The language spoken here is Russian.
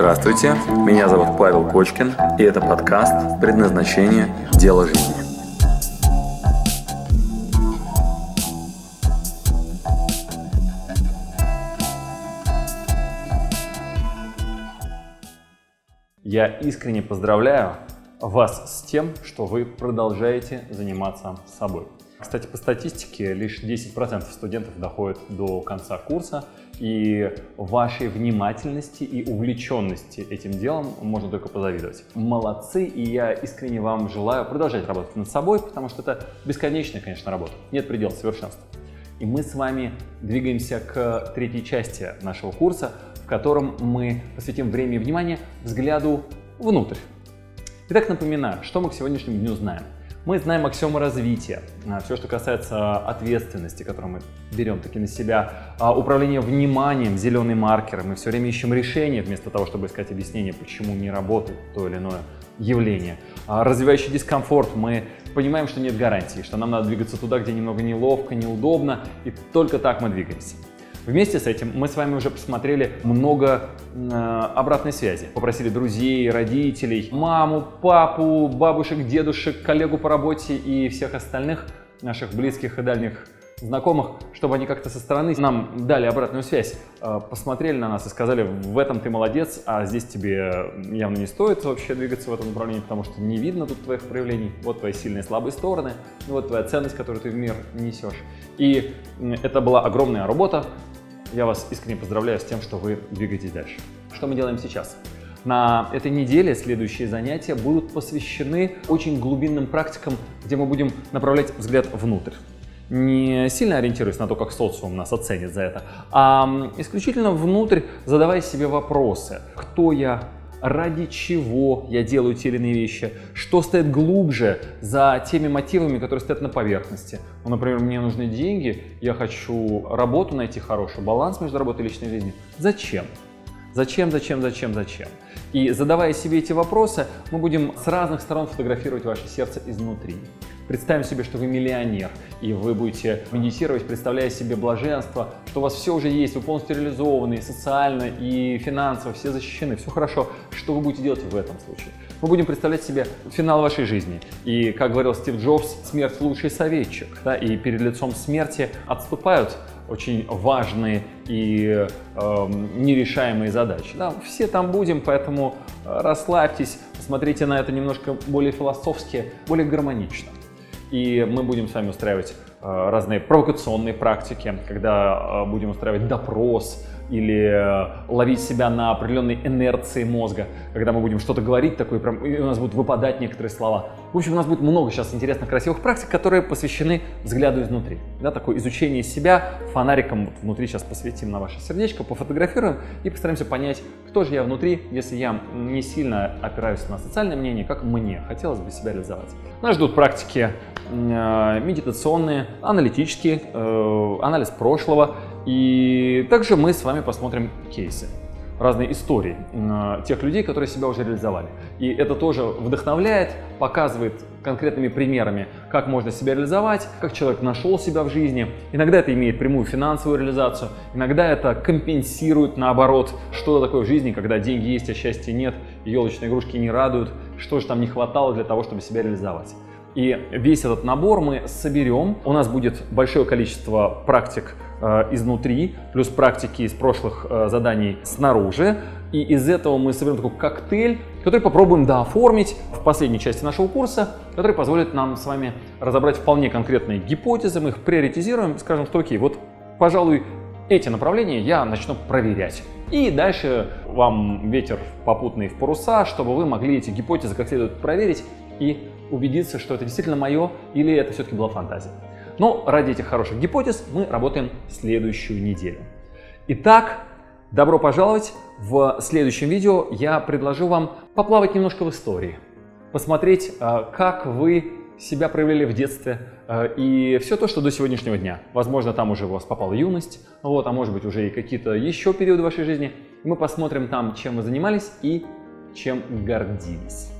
Здравствуйте, меня зовут Павел Кочкин, и это подкаст «Предназначение. Дело жизни». Я искренне поздравляю вас с тем, что вы продолжаете заниматься собой. Кстати, по статистике, лишь 10% студентов доходят до конца курса, и вашей внимательности и увлеченности этим делом можно только позавидовать. Молодцы, и я искренне вам желаю продолжать работать над собой, потому что это бесконечная, конечно, работа. Нет предела совершенства. И мы с вами двигаемся к третьей части нашего курса, в котором мы посвятим время и внимание взгляду внутрь. Итак, напоминаю, что мы к сегодняшнему дню знаем – мы знаем аксиомы развития, а, все, что касается ответственности, которую мы берем таки на себя, а, управление вниманием, зеленый маркер. Мы все время ищем решение вместо того, чтобы искать объяснение, почему не работает то или иное явление. А, развивающий дискомфорт. Мы понимаем, что нет гарантии, что нам надо двигаться туда, где немного неловко, неудобно, и только так мы двигаемся. Вместе с этим мы с вами уже посмотрели много э, обратной связи. Попросили друзей, родителей, маму, папу, бабушек, дедушек, коллегу по работе и всех остальных наших близких и дальних знакомых, чтобы они как-то со стороны нам дали обратную связь, э, посмотрели на нас и сказали, в этом ты молодец, а здесь тебе явно не стоит вообще двигаться в этом направлении, потому что не видно тут твоих проявлений, вот твои сильные и слабые стороны, вот твоя ценность, которую ты в мир несешь. И это была огромная работа, я вас искренне поздравляю с тем, что вы двигаетесь дальше. Что мы делаем сейчас? На этой неделе следующие занятия будут посвящены очень глубинным практикам, где мы будем направлять взгляд внутрь. Не сильно ориентируясь на то, как социум нас оценит за это, а исключительно внутрь задавая себе вопросы. Кто я? Ради чего я делаю те или иные вещи, что стоит глубже за теми мотивами, которые стоят на поверхности. Ну, например, мне нужны деньги, я хочу работу найти хорошую, баланс между работой и личной жизнью. Зачем? Зачем, зачем, зачем, зачем? И задавая себе эти вопросы, мы будем с разных сторон фотографировать ваше сердце изнутри. Представим себе, что вы миллионер, и вы будете медитировать, представляя себе блаженство, что у вас все уже есть, вы полностью реализованы и социально, и финансово, все защищены, все хорошо. Что вы будете делать в этом случае? Мы будем представлять себе финал вашей жизни. И, как говорил Стив Джобс, смерть лучший советчик. Да? И перед лицом смерти отступают очень важные и э, нерешаемые задачи. Да, все там будем, поэтому расслабьтесь, посмотрите на это немножко более философски, более гармонично. И мы будем с вами устраивать э, разные провокационные практики, когда э, будем устраивать допрос, или э, ловить себя на определенной инерции мозга, когда мы будем что-то говорить такое, прям, и у нас будут выпадать некоторые слова. В общем, у нас будет много сейчас интересных, красивых практик, которые посвящены взгляду изнутри. Да, такое изучение себя фонариком вот внутри сейчас посветим на ваше сердечко, пофотографируем и постараемся понять, кто же я внутри, если я не сильно опираюсь на социальное мнение, как мне хотелось бы себя реализовать. Нас ждут практики э, медитационные, аналитические, э, анализ прошлого, и также мы с вами посмотрим кейсы разные истории э, тех людей, которые себя уже реализовали. И это тоже вдохновляет, показывает конкретными примерами, как можно себя реализовать, как человек нашел себя в жизни. Иногда это имеет прямую финансовую реализацию, иногда это компенсирует наоборот, что такое в жизни, когда деньги есть, а счастья нет, елочные игрушки не радуют, что же там не хватало для того, чтобы себя реализовать. И весь этот набор мы соберем. У нас будет большое количество практик изнутри, плюс практики из прошлых э, заданий снаружи. И из этого мы соберем такой коктейль, который попробуем дооформить в последней части нашего курса, который позволит нам с вами разобрать вполне конкретные гипотезы, мы их приоритизируем, скажем, что окей, вот, пожалуй, эти направления я начну проверять. И дальше вам ветер попутный в паруса, чтобы вы могли эти гипотезы как следует проверить и убедиться, что это действительно мое или это все-таки была фантазия. Но ради этих хороших гипотез мы работаем следующую неделю. Итак, добро пожаловать! В следующем видео я предложу вам поплавать немножко в истории, посмотреть, а, как вы себя проявляли в детстве а, и все то, что до сегодняшнего дня. Возможно, там уже у вас попала юность, вот, а может быть уже и какие-то еще периоды вашей жизни. Мы посмотрим там, чем вы занимались и чем гордились.